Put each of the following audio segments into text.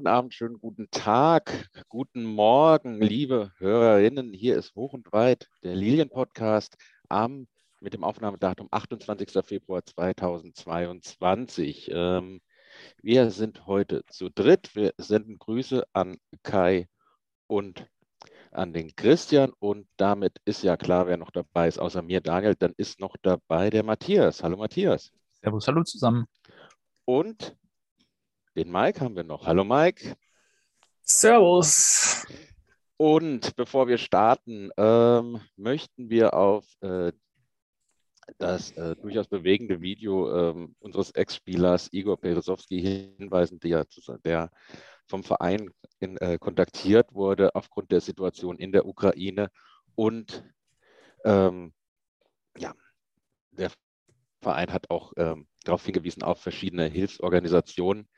guten Abend, schönen guten Tag, guten Morgen, liebe Hörerinnen. Hier ist Hoch und Weit der Lilien-Podcast am mit dem Aufnahmedatum 28. Februar 2022. Ähm, wir sind heute zu dritt. Wir senden Grüße an Kai und an den Christian und damit ist ja klar, wer noch dabei ist, außer mir, Daniel, dann ist noch dabei der Matthias. Hallo Matthias. Servus, hallo zusammen. Und den Mike haben wir noch. Hallo Mike. Servus. Und bevor wir starten, ähm, möchten wir auf äh, das äh, durchaus bewegende Video ähm, unseres Ex-Spielers Igor Peresowski hinweisen, der, der vom Verein in, äh, kontaktiert wurde aufgrund der Situation in der Ukraine. Und ähm, ja, der Verein hat auch ähm, darauf hingewiesen, auf verschiedene Hilfsorganisationen,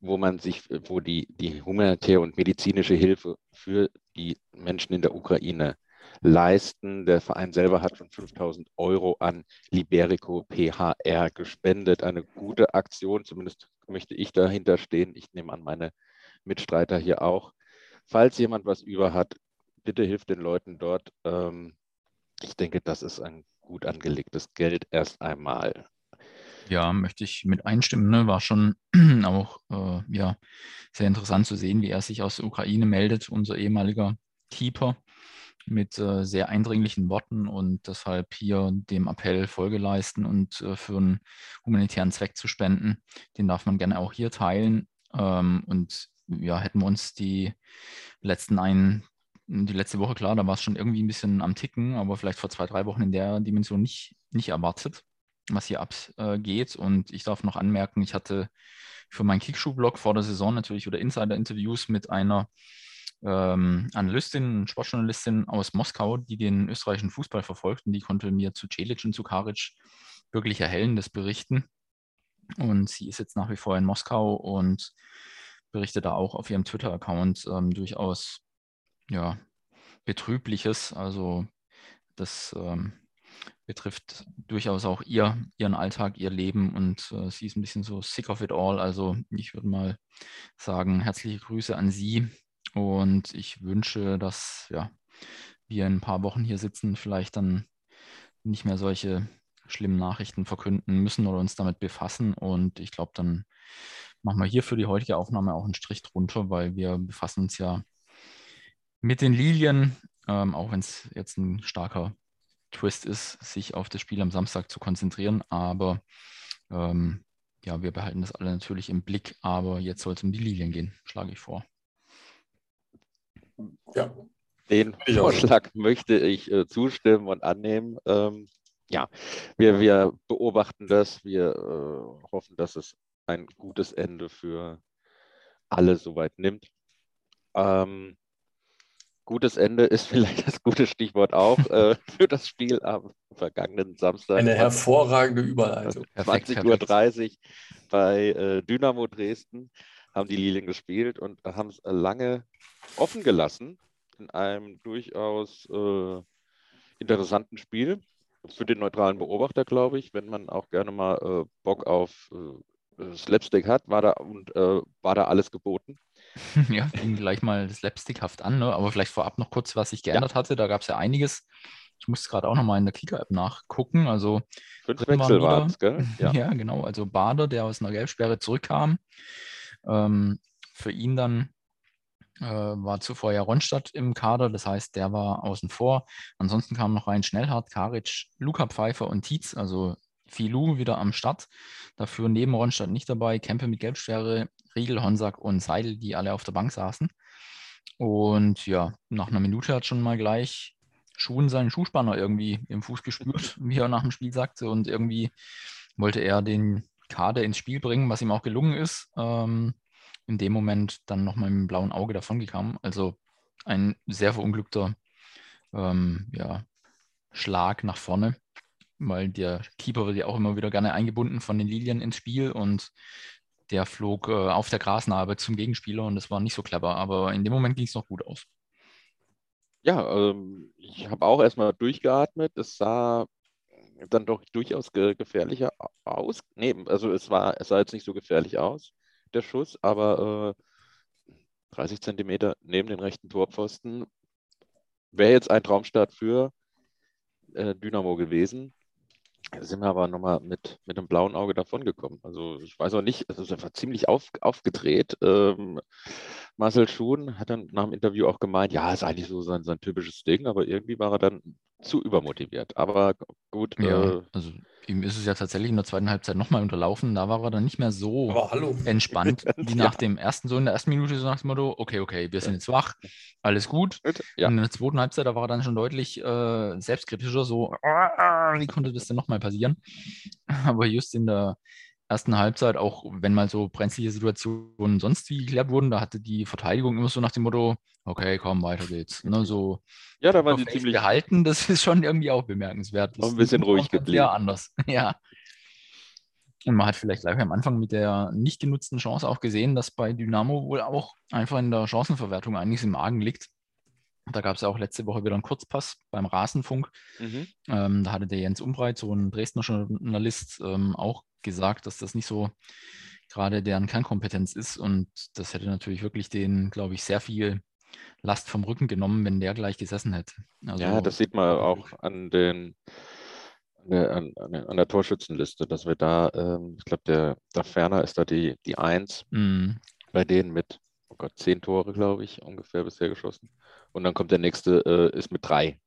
wo man sich, wo die, die humanitäre und medizinische Hilfe für die Menschen in der Ukraine leisten. Der Verein selber hat schon 5000 Euro an Liberico PHR gespendet. Eine gute Aktion, zumindest möchte ich dahinter stehen. Ich nehme an, meine Mitstreiter hier auch. Falls jemand was über hat, bitte hilft den Leuten dort. Ähm, ich denke, das ist ein gut angelegtes Geld erst einmal. Ja, möchte ich mit einstimmen. Ne? War schon auch äh, ja, sehr interessant zu sehen, wie er sich aus der Ukraine meldet, unser ehemaliger Keeper, mit äh, sehr eindringlichen Worten und deshalb hier dem Appell Folge leisten und äh, für einen humanitären Zweck zu spenden. Den darf man gerne auch hier teilen. Ähm, und ja, hätten wir uns die letzten ein, die letzte Woche, klar, da war es schon irgendwie ein bisschen am Ticken, aber vielleicht vor zwei, drei Wochen in der Dimension nicht, nicht erwartet was hier abgeht. Und ich darf noch anmerken, ich hatte für meinen Kickschuh-Blog vor der Saison natürlich wieder Insider-Interviews mit einer ähm, Analystin, Sportjournalistin aus Moskau, die den österreichischen Fußball verfolgt und die konnte mir zu Celic und zu Karic wirklich erhellendes berichten. Und sie ist jetzt nach wie vor in Moskau und berichtet da auch auf ihrem Twitter-Account ähm, durchaus ja, Betrübliches. Also das ähm, betrifft durchaus auch ihr, ihren Alltag, ihr Leben und äh, sie ist ein bisschen so sick of it all. Also ich würde mal sagen, herzliche Grüße an Sie und ich wünsche, dass ja, wir in ein paar Wochen hier sitzen, vielleicht dann nicht mehr solche schlimmen Nachrichten verkünden müssen oder uns damit befassen. Und ich glaube, dann machen wir hier für die heutige Aufnahme auch einen Strich drunter, weil wir befassen uns ja mit den Lilien, ähm, auch wenn es jetzt ein starker Twist ist, sich auf das Spiel am Samstag zu konzentrieren. Aber ähm, ja, wir behalten das alle natürlich im Blick. Aber jetzt soll es um die Lilien gehen, schlage ich vor. Ja. Den Vorschlag möchte ich äh, zustimmen und annehmen. Ähm, ja, wir, wir beobachten das. Wir äh, hoffen, dass es ein gutes Ende für alle soweit nimmt. Ähm, gutes Ende ist vielleicht das gute Stichwort auch äh, für das Spiel am vergangenen Samstag. Eine hervorragende Überleitung. 20.30 Uhr bei äh, Dynamo Dresden haben die Lilien gespielt und haben es lange offen gelassen in einem durchaus äh, interessanten Spiel. Für den neutralen Beobachter, glaube ich, wenn man auch gerne mal äh, Bock auf äh, Slapstick hat, war da und äh, war da alles geboten. ja, ging gleich mal slapstickhaft an, ne? aber vielleicht vorab noch kurz, was sich geändert ja. hatte. Da gab es ja einiges. Ich musste gerade auch nochmal in der Kicker-App nachgucken. Also Fünf Wechsel waren es, gell? Ja. ja. genau. Also Bader, der aus einer Gelbsperre zurückkam. Ähm, für ihn dann äh, war zuvor ja Ronstadt im Kader, das heißt, der war außen vor. Ansonsten kamen noch rein Schnellhardt, Karic, Luca Pfeiffer und Tietz, also Filou wieder am Start. Dafür neben Ronstadt nicht dabei. Kempe mit Gelbsperre, Riegel, Honsack und Seidel, die alle auf der Bank saßen. Und ja, nach einer Minute hat schon mal gleich Schuhen seinen Schuhspanner irgendwie im Fuß gespürt, wie er nach dem Spiel sagte. Und irgendwie wollte er den Kader ins Spiel bringen, was ihm auch gelungen ist. Ähm, in dem Moment dann nochmal mit dem blauen Auge davongekommen. Also ein sehr verunglückter ähm, ja, Schlag nach vorne weil der Keeper wird ja auch immer wieder gerne eingebunden von den Lilien ins Spiel und der flog äh, auf der Grasnarbe zum Gegenspieler und das war nicht so clever, aber in dem Moment ging es noch gut aus. Ja, ähm, ich habe auch erstmal durchgeatmet. Es sah dann doch durchaus ge gefährlicher aus. Nee, also es war, es sah jetzt nicht so gefährlich aus, der Schuss, aber äh, 30 Zentimeter neben den rechten Torpfosten. Wäre jetzt ein Traumstart für äh, Dynamo gewesen. Sind wir aber nochmal mit, mit einem blauen Auge davongekommen. Also ich weiß auch nicht, also es war ziemlich auf, aufgedreht. Ähm, Marcel Schuhn hat dann nach dem Interview auch gemeint, ja, ist eigentlich so sein, sein typisches Ding, aber irgendwie war er dann zu übermotiviert. Aber gut. Ja, äh, also ihm ist es ja tatsächlich in der zweiten Halbzeit nochmal unterlaufen. Da war er dann nicht mehr so entspannt wie nach ja. dem ersten, so in der ersten Minute, so nach dem Motto, okay, okay, wir sind jetzt wach, alles gut. Ja. Und in der zweiten Halbzeit, da war er dann schon deutlich äh, selbstkritischer, so, wie konnte das denn nochmal passieren? Aber just in der ersten Halbzeit, auch wenn mal so brenzliche Situationen sonst wie geklärt wurden, da hatte die Verteidigung immer so nach dem Motto, okay, komm, weiter geht's. Ne, so ja, da waren sie ziemlich gehalten, das ist schon irgendwie auch bemerkenswert. Das ein bisschen ruhig geblieben. Ja, anders, ja. Und man hat vielleicht gleich am Anfang mit der nicht genutzten Chance auch gesehen, dass bei Dynamo wohl auch einfach in der Chancenverwertung einiges im Magen liegt. Da gab es ja auch letzte Woche wieder einen Kurzpass beim Rasenfunk. Mhm. Ähm, da hatte der Jens Umbreit, so ein Dresdner Journalist, ähm, auch gesagt, dass das nicht so gerade deren Kernkompetenz ist. Und das hätte natürlich wirklich den, glaube ich, sehr viel Last vom Rücken genommen, wenn der gleich gesessen hätte. Also, ja, das sieht man auch an den an, an, an der Torschützenliste, dass wir da, ähm, ich glaube, der, der Ferner ist da die, die Eins mm. bei denen mit, oh Gott, zehn Tore, glaube ich, ungefähr bisher geschossen. Und dann kommt der nächste, äh, ist mit drei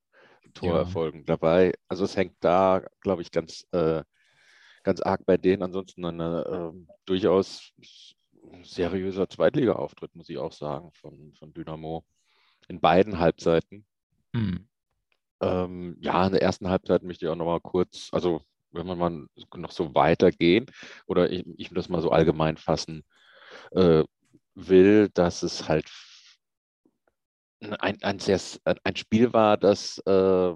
Torerfolgen ja. dabei. Also es hängt da, glaube ich, ganz, äh, ganz arg bei denen. Ansonsten ein äh, durchaus seriöser Zweitliga-Auftritt, muss ich auch sagen, von, von Dynamo in beiden Halbzeiten. Mhm. Ähm, ja, in der ersten Halbzeit möchte ich auch noch mal kurz, also wenn man mal noch so weitergehen oder ich, ich das mal so allgemein fassen äh, will, dass es halt ein, ein, sehr, ein Spiel war, das äh,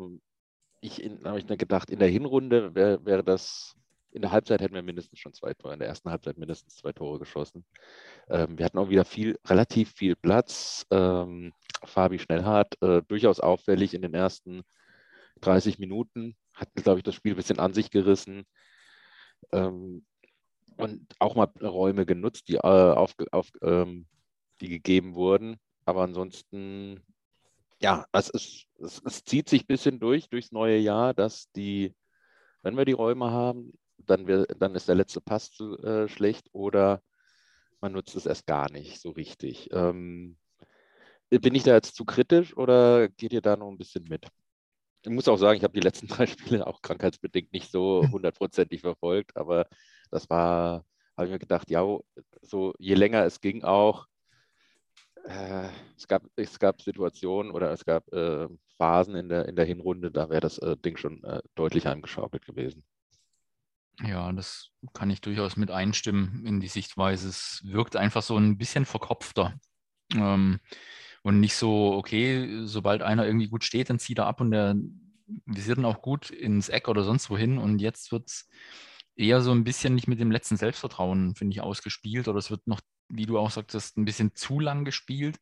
ich, habe ich gedacht, in der Hinrunde wäre wär das in der Halbzeit hätten wir mindestens schon zwei Tore, in der ersten Halbzeit mindestens zwei Tore geschossen. Ähm, wir hatten auch wieder viel, relativ viel Platz. Ähm, Fabi Schnellhardt, äh, durchaus auffällig in den ersten 30 Minuten, hat, glaube ich, das Spiel ein bisschen an sich gerissen. Ähm, und auch mal Räume genutzt, die, äh, auf, auf, ähm, die gegeben wurden. Aber ansonsten, ja, es, ist, es, es zieht sich ein bisschen durch, durchs neue Jahr, dass die, wenn wir die Räume haben, dann, wir, dann ist der letzte Pass zu äh, schlecht oder man nutzt es erst gar nicht so richtig. Ähm, bin ich da jetzt zu kritisch oder geht ihr da noch ein bisschen mit? Ich muss auch sagen, ich habe die letzten drei Spiele auch krankheitsbedingt nicht so hundertprozentig verfolgt, aber das war, habe ich mir gedacht, ja, so je länger es ging auch, äh, es, gab, es gab Situationen oder es gab äh, Phasen in der, in der Hinrunde, da wäre das äh, Ding schon äh, deutlich angeschaukelt gewesen. Ja, das kann ich durchaus mit einstimmen in die Sichtweise. Es wirkt einfach so ein bisschen verkopfter. Ähm, und nicht so, okay, sobald einer irgendwie gut steht, dann zieht er ab und der visiert dann auch gut ins Eck oder sonst wohin. Und jetzt wird es eher so ein bisschen nicht mit dem letzten Selbstvertrauen, finde ich, ausgespielt. Oder es wird noch, wie du auch sagtest, ein bisschen zu lang gespielt.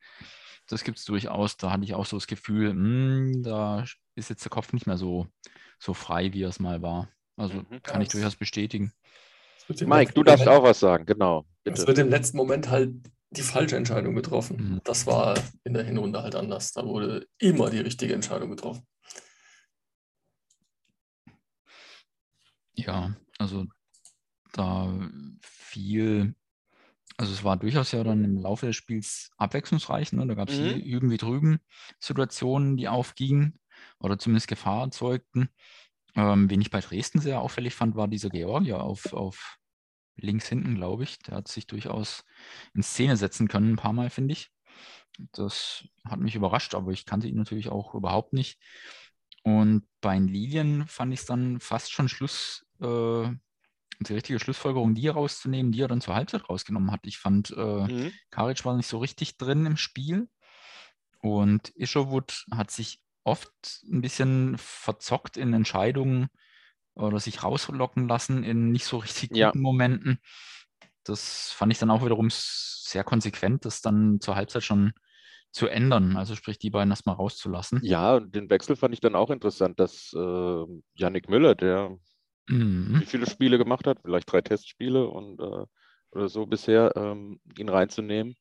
Das gibt es durchaus. Da hatte ich auch so das Gefühl, mh, hm, da ist jetzt der Kopf nicht mehr so, so frei, wie er es mal war. Also mhm. kann ich durchaus bestätigen. Mike, du darfst Moment, auch was sagen, genau. Bitte. Es wird im letzten Moment halt die falsche Entscheidung getroffen. Mhm. Das war in der Hinrunde halt anders. Da wurde immer die richtige Entscheidung getroffen. Ja, also da viel, also es war durchaus ja dann im Laufe des Spiels abwechslungsreich. Ne? Da gab es mhm. hier üben wie drüben Situationen, die aufgingen oder zumindest Gefahr erzeugten. Ähm, wen ich bei Dresden sehr auffällig fand, war dieser Georgier auf, auf links hinten, glaube ich. Der hat sich durchaus in Szene setzen können, ein paar Mal, finde ich. Das hat mich überrascht, aber ich kannte ihn natürlich auch überhaupt nicht. Und bei den Lilien fand ich es dann fast schon Schluss, äh, die richtige Schlussfolgerung, die rauszunehmen, die er dann zur Halbzeit rausgenommen hat. Ich fand, äh, mhm. Karic war nicht so richtig drin im Spiel. Und Isherwood hat sich oft ein bisschen verzockt in Entscheidungen oder sich rauslocken lassen in nicht so richtig guten ja. Momenten. Das fand ich dann auch wiederum sehr konsequent, das dann zur Halbzeit schon zu ändern, also sprich die beiden erstmal rauszulassen. Ja, und den Wechsel fand ich dann auch interessant, dass äh, Yannick Müller, der mhm. wie viele Spiele gemacht hat, vielleicht drei Testspiele und äh, oder so bisher, ähm, ihn reinzunehmen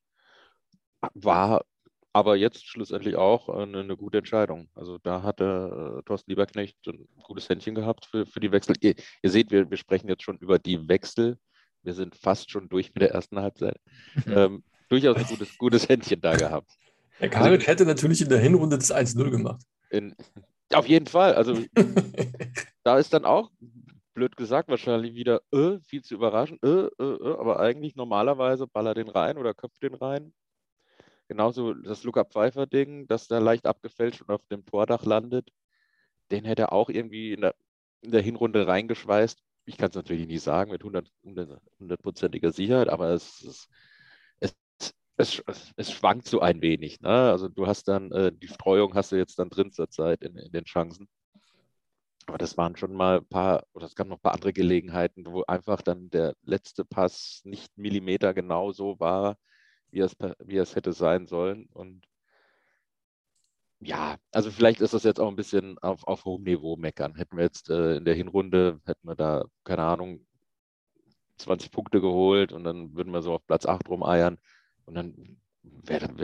war aber jetzt schlussendlich auch eine, eine gute Entscheidung. Also da hatte äh, Thorsten Lieberknecht ein gutes Händchen gehabt für, für die Wechsel. Ihr, ihr seht, wir, wir sprechen jetzt schon über die Wechsel. Wir sind fast schon durch mit der ersten Halbzeit. Ähm, durchaus ein gutes, gutes Händchen da gehabt. Herr Karik also, hätte natürlich in der Hinrunde das 1-0 gemacht. In, auf jeden Fall. Also da ist dann auch, blöd gesagt, wahrscheinlich wieder äh, viel zu überraschend, äh, äh, äh, aber eigentlich normalerweise baller den rein oder köpft den rein. Genauso das Luca Pfeiffer-Ding, das da leicht abgefälscht und auf dem Tordach landet, den hätte er auch irgendwie in der, in der Hinrunde reingeschweißt. Ich kann es natürlich nie sagen mit hundertprozentiger Sicherheit, aber es, es, es, es, schwankt so ein wenig. Ne? Also du hast dann, äh, die Streuung hast du jetzt dann drin zurzeit in, in den Chancen. Aber das waren schon mal ein paar, oder es gab noch ein paar andere Gelegenheiten, wo einfach dann der letzte Pass nicht Millimeter genau so war, wie es, wie es hätte sein sollen. Und ja, also vielleicht ist das jetzt auch ein bisschen auf, auf hohem Niveau meckern. Hätten wir jetzt äh, in der Hinrunde, hätten wir da, keine Ahnung, 20 Punkte geholt und dann würden wir so auf Platz 8 rumeiern. Und dann hätten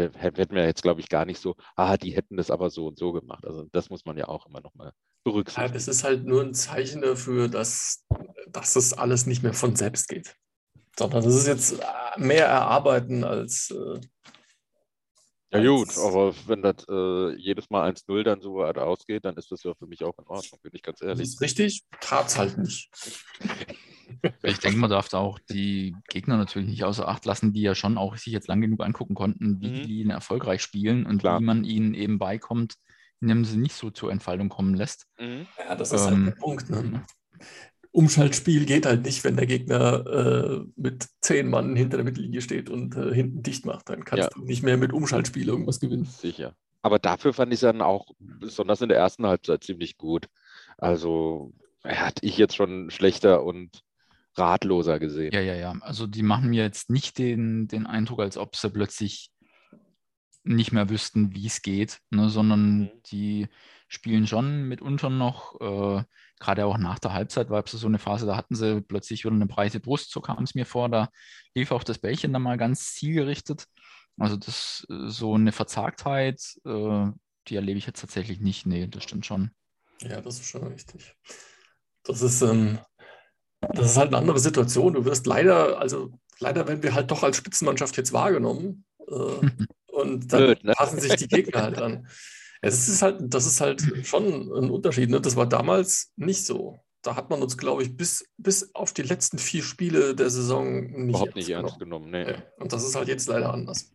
wir jetzt, glaube ich, gar nicht so, ah, die hätten das aber so und so gemacht. Also das muss man ja auch immer nochmal berücksichtigen. Ja, das ist halt nur ein Zeichen dafür, dass, dass das alles nicht mehr von selbst geht. Sondern das ist jetzt mehr erarbeiten als. Äh, ja, gut, aber wenn das äh, jedes Mal 1-0 dann so weit ausgeht, dann ist das ja für mich auch in Ordnung, bin ich ganz ehrlich. Das ist richtig, tat es halt nicht. Ich denke, man darf da auch die Gegner natürlich nicht außer Acht lassen, die ja schon auch sich jetzt lang genug angucken konnten, wie mhm. die ihn erfolgreich spielen und Klar. wie man ihnen eben beikommt, indem sie nicht so zur Entfaltung kommen lässt. Mhm. Ja, das ist halt ähm, halt der Punkt. Ne? Umschaltspiel geht halt nicht, wenn der Gegner äh, mit zehn Mann hinter der Mittellinie steht und äh, hinten dicht macht. Dann kannst ja. du nicht mehr mit Umschaltspiel irgendwas gewinnen. Sicher. Aber dafür fand ich es dann auch, besonders in der ersten Halbzeit, ziemlich gut. Also, hatte ich jetzt schon schlechter und ratloser gesehen. Ja, ja, ja. Also die machen mir jetzt nicht den, den Eindruck, als ob sie plötzlich nicht mehr wüssten, wie es geht, ne, sondern mhm. die spielen schon mitunter noch, äh, gerade auch nach der Halbzeit war es so eine Phase, da hatten sie plötzlich wieder eine breite Brust, so kam es mir vor, da lief auch das Bällchen dann mal ganz zielgerichtet. Also das äh, so eine Verzagtheit, äh, die erlebe ich jetzt tatsächlich nicht. Nee, das stimmt schon. Ja, das ist schon richtig. Das ist, ähm, das ist halt eine andere Situation. Du wirst leider, also leider werden wir halt doch als Spitzenmannschaft jetzt wahrgenommen. Äh, und dann Blöd, ne? passen sich die Gegner halt an. Es ist halt, das ist halt schon ein Unterschied. Ne? Das war damals nicht so. Da hat man uns, glaube ich, bis, bis auf die letzten vier Spiele der Saison nicht überhaupt nicht ernst genommen. Nee. Und das ist halt jetzt leider anders.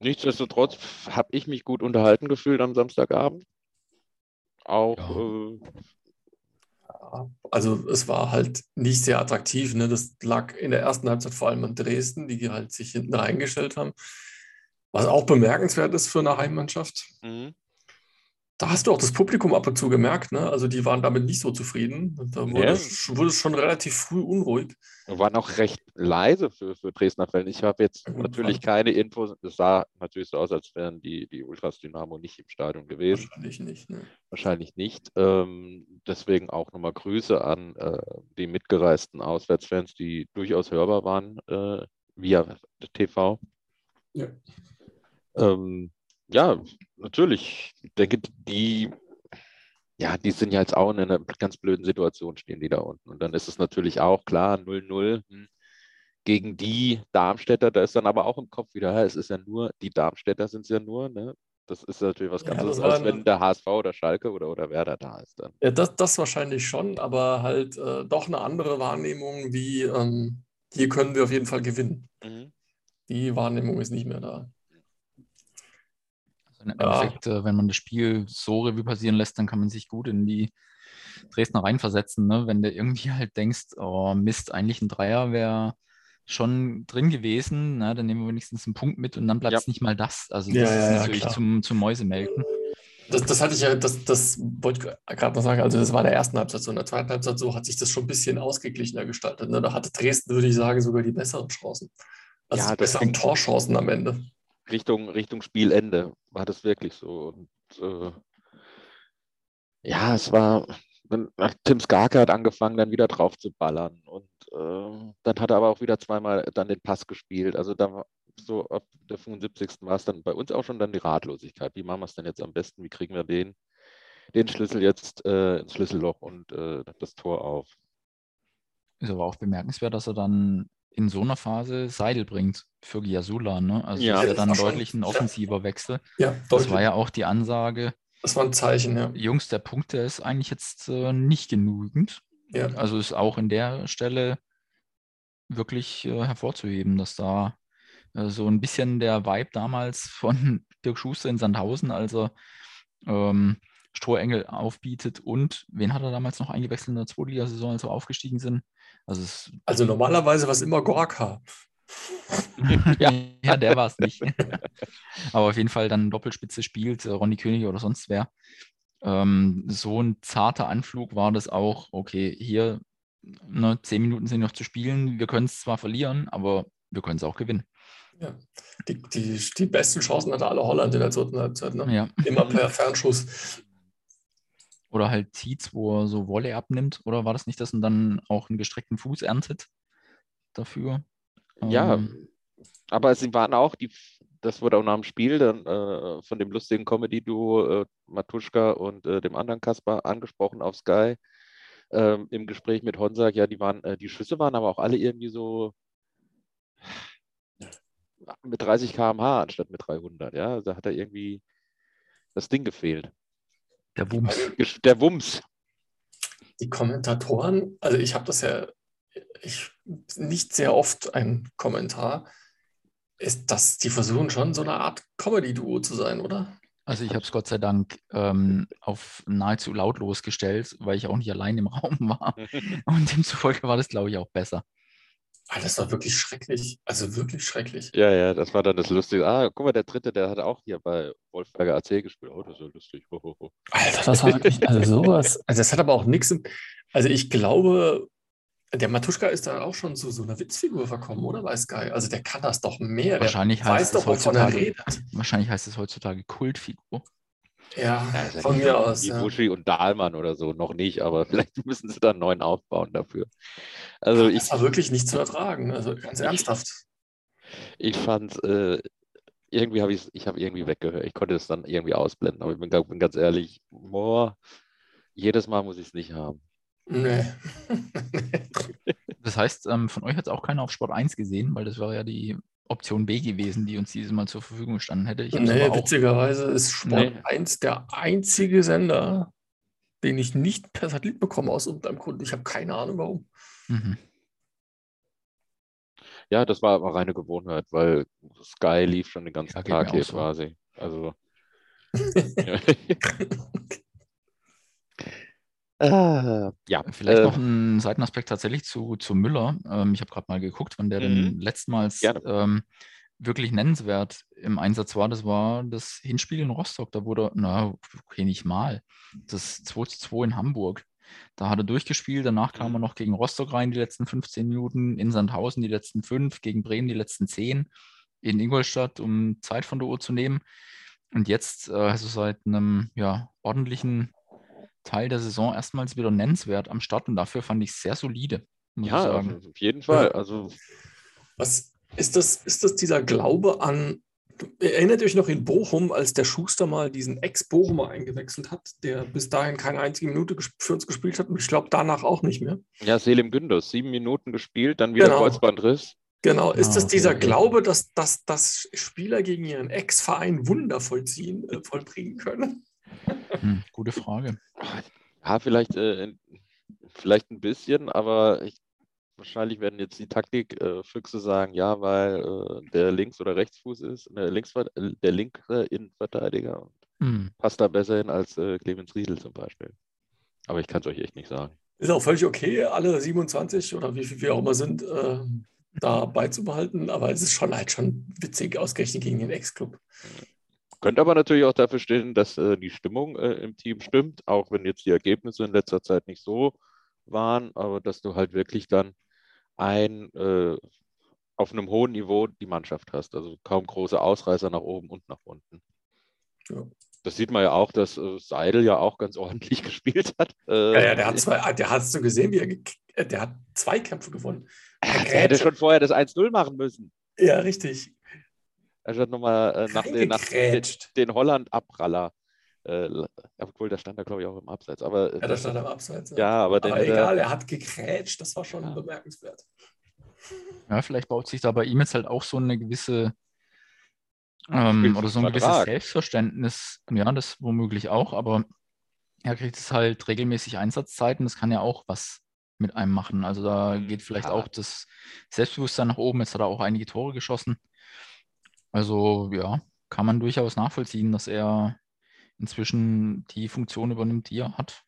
Nichtsdestotrotz habe ich mich gut unterhalten gefühlt am Samstagabend. Auch ja. äh, also es war halt nicht sehr attraktiv. Ne? Das lag in der ersten Halbzeit vor allem an Dresden, die halt sich hinten reingestellt haben. Was auch bemerkenswert ist für eine Heimmannschaft. Mhm da hast du auch das Publikum ab und zu gemerkt, ne? Also die waren damit nicht so zufrieden. Da wurde, ja. es, wurde es schon relativ früh unruhig. Wir waren auch recht leise für, für Dresdner Fällen. Ich habe jetzt ja, natürlich keine Infos. Es sah natürlich so aus, als wären die, die Ultras Dynamo nicht im Stadion gewesen. Wahrscheinlich nicht. Ne? Wahrscheinlich nicht. Ähm, deswegen auch nochmal Grüße an äh, die mitgereisten Auswärtsfans, die durchaus hörbar waren äh, via TV. Ja. Ähm, ja, natürlich. Ich denke, die, ja, die sind ja jetzt auch in einer ganz blöden Situation, stehen die da unten. Und dann ist es natürlich auch klar, 0-0 hm, gegen die Darmstädter, da ist dann aber auch im Kopf wieder, es ist ja nur, die Darmstädter sind es ja nur, ne? Das ist natürlich was ganz ja, anderes, als wenn der HSV oder Schalke oder, oder Werder da ist. Dann. Ja, das, das wahrscheinlich schon, aber halt äh, doch eine andere Wahrnehmung, wie ähm, hier können wir auf jeden Fall gewinnen. Mhm. Die Wahrnehmung ist nicht mehr da. Also im Endeffekt, ja. Äh, wenn man das Spiel so Revue passieren lässt, dann kann man sich gut in die Dresdner reinversetzen. Ne? Wenn du irgendwie halt denkst, oh Mist, eigentlich ein Dreier wäre schon drin gewesen, ne? dann nehmen wir wenigstens einen Punkt mit und dann bleibt es ja. nicht mal das. Also das ja, ist natürlich zum, zum Mäusemelken. Das, das hatte ich ja, das, das wollte ich gerade noch sagen, also das war in der ersten Halbzeit so, in der zweiten Halbzeit so hat sich das schon ein bisschen ausgeglichener gestaltet. Ne? Da hatte Dresden, würde ich sagen, sogar die besseren Chancen. Also ja, die besseren Torchancen am Ende. Richtung, Richtung Spielende war das wirklich so. Und äh, ja, es war, Tim Skarke hat angefangen, dann wieder drauf zu ballern. Und äh, dann hat er aber auch wieder zweimal dann den Pass gespielt. Also da so ab der 75. war es dann bei uns auch schon dann die Ratlosigkeit. Wie machen wir es denn jetzt am besten? Wie kriegen wir den, den Schlüssel jetzt äh, ins Schlüsselloch und äh, das Tor auf? Ist aber auch bemerkenswert, dass er dann in so einer Phase Seidel bringt für Giasula. Ne? Also ja, das ist ja dann deutlich ein offensiver Wechsel. Ja, deutlich. Das war ja auch die Ansage. Das war ein Zeichen, ja. Jungs, der Punkt, der ist eigentlich jetzt äh, nicht genügend. Ja. Also ist auch in der Stelle wirklich äh, hervorzuheben, dass da äh, so ein bisschen der Vibe damals von Dirk Schuster in Sandhausen, als er ähm, Strohengel aufbietet und wen hat er damals noch eingewechselt in der Zweitligasaison, als wir aufgestiegen sind? Also, es, also normalerweise war es immer Gorka. ja, ja, der war es nicht. Aber auf jeden Fall dann Doppelspitze spielt, äh, Ronny König oder sonst wer. Ähm, so ein zarter Anflug war das auch, okay, hier ne, zehn Minuten sind noch zu spielen, wir können es zwar verlieren, aber wir können es auch gewinnen. Ja. Die, die, die besten Chancen hatte alle Holland in der zweiten Halbzeit. Ne? Ja. Immer per Fernschuss. Oder halt Tietz, wo er so Wolle abnimmt. Oder war das nicht, dass er dann auch einen gestreckten Fuß erntet dafür? Ja, ähm, aber sie waren auch, die, das wurde auch nach dem Spiel dann äh, von dem lustigen Comedy-Duo äh, Matuschka und äh, dem anderen Kasper angesprochen auf Sky ähm, im Gespräch mit Honsak. Ja, die waren, äh, die Schüsse waren aber auch alle irgendwie so mit 30 km/h anstatt mit 300. Ja, da hat er irgendwie das Ding gefehlt. Der Wumms. Der Wumms. Die Kommentatoren, also ich habe das ja ich, nicht sehr oft ein Kommentar, ist, dass die versuchen schon so eine Art Comedy-Duo zu sein, oder? Also ich habe es Gott sei Dank ähm, auf nahezu lautlos gestellt, weil ich auch nicht allein im Raum war. Und demzufolge war das, glaube ich, auch besser. Ah, das war wirklich schrecklich. Also wirklich schrecklich. Ja, ja, das war dann das Lustige. Ah, guck mal, der dritte, der hat auch hier bei Wolfberger AC gespielt. Oh, das ist ja lustig. Ho, ho, ho. Alter, das war wirklich, also sowas. Also das hat aber auch nichts. Also ich glaube, der Matuschka ist da auch schon zu so einer Witzfigur verkommen, oder? Weiß Sky. Also der kann das doch mehr. Wahrscheinlich der heißt weiß doch, wovon er redet. Wahrscheinlich heißt es heutzutage Kultfigur. Ja, ja von mir aus. Wie ja. Buschi und Dahlmann oder so, noch nicht, aber vielleicht müssen sie da einen neuen aufbauen dafür. Also das ich, war wirklich nicht zu ertragen, also ganz ernsthaft. Ich fand, äh, irgendwie habe ich ich habe irgendwie weggehört. Ich konnte es dann irgendwie ausblenden, aber ich bin, bin ganz ehrlich, boah, jedes Mal muss ich es nicht haben. Nee. das heißt, ähm, von euch hat es auch keiner auf Sport 1 gesehen, weil das wäre ja die Option B gewesen, die uns dieses Mal zur Verfügung gestanden hätte. Ich nee, witzigerweise ist Sport nee. 1 der einzige Sender, den ich nicht per Satellit bekomme aus irgendeinem Grund. Ich habe keine Ahnung warum. Mhm. Ja, das war aber reine Gewohnheit, weil Sky lief schon den ganzen ja, Tag hier so. quasi. Also. Äh, ja. Vielleicht äh, noch ein Seitenaspekt tatsächlich zu, zu Müller. Ähm, ich habe gerade mal geguckt, wann der denn mhm. letztmals ähm, wirklich nennenswert im Einsatz war. Das war das Hinspiel in Rostock. Da wurde, na, okay, nicht mal. Das 2 zu 2 in Hamburg. Da hat er durchgespielt, danach kam er mhm. noch gegen Rostock rein, die letzten 15 Minuten, in Sandhausen die letzten 5, gegen Bremen die letzten 10, in Ingolstadt, um Zeit von der Uhr zu nehmen. Und jetzt, also seit einem ja, ordentlichen Teil der Saison erstmals wieder nennenswert am Start und dafür fand ich es sehr solide. Ja, auf jeden Fall. Also was ist das? Ist das dieser Glaube an? Erinnert euch noch in Bochum, als der Schuster mal diesen Ex-Bochumer eingewechselt hat, der bis dahin keine einzige Minute für uns gespielt hat und ich glaube danach auch nicht mehr. Ja, Selim Gündus, sieben Minuten gespielt, dann wieder genau. Kreuzbandriss. Genau, ist ah, das dieser. Glaube, dass, dass, dass Spieler gegen ihren Ex-Verein Wunder vollziehen, äh, vollbringen können? Hm, gute Frage. Ja, vielleicht, äh, vielleicht ein bisschen, aber ich, wahrscheinlich werden jetzt die Taktikfüchse äh, sagen, ja, weil äh, der Links- oder Rechtsfuß ist, der, Links, der linke Innenverteidiger hm. passt da besser hin als äh, Clemens Riedel zum Beispiel. Aber ich kann es euch echt nicht sagen. Ist auch völlig okay, alle 27 oder wie viel wir auch immer sind, äh, da beizubehalten, aber es ist schon halt schon witzig, ausgerechnet gegen den Ex-Club. Könnte aber natürlich auch dafür stehen, dass äh, die Stimmung äh, im Team stimmt, auch wenn jetzt die Ergebnisse in letzter Zeit nicht so waren, aber dass du halt wirklich dann ein äh, auf einem hohen Niveau die Mannschaft hast. Also kaum große Ausreißer nach oben und nach unten. Ja. Das sieht man ja auch, dass äh, Seidel ja auch ganz ordentlich gespielt hat. Äh, ja, ja, der hat zwei, der hast du gesehen, wie er äh, der hat zwei Kämpfe gewonnen. Der, der hätte schon vorher das 1-0 machen müssen. Ja, richtig. Anstatt nochmal äh, nach, den, nach den, den Holland-Abraller. Äh, obwohl, der stand da, glaube ich, auch im Abseits. Aber, ja, da stand er im Abseits. Ja, ja aber, aber egal, er hat gegrätscht, das war schon ja. bemerkenswert. Ja, vielleicht baut sich da bei ihm jetzt halt auch so eine gewisse ähm, oder so ein Vertrag. gewisses Selbstverständnis. Ja, das womöglich auch, aber er kriegt es halt regelmäßig Einsatzzeiten. Das kann ja auch was mit einem machen. Also da geht vielleicht ja. auch das Selbstbewusstsein nach oben. Jetzt hat er auch einige Tore geschossen. Also ja, kann man durchaus nachvollziehen, dass er inzwischen die Funktion übernimmt, die er hat.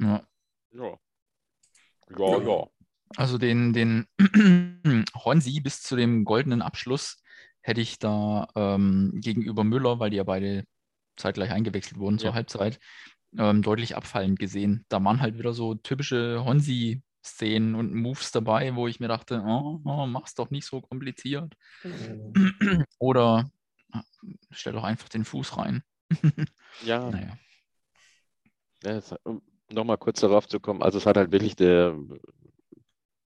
Ja. Ja. Ja, ja. Also den, den Honsi bis zu dem goldenen Abschluss hätte ich da ähm, gegenüber Müller, weil die ja beide zeitgleich eingewechselt wurden zur Halbzeit, ähm, deutlich abfallend gesehen. Da waren halt wieder so typische Honsi-Szenen und Moves dabei, wo ich mir dachte, oh, oh mach's doch nicht so kompliziert. Mhm. Oder ah, stell doch einfach den Fuß rein. ja. Naja. ja um nochmal kurz darauf zu kommen, also es hat halt wirklich der,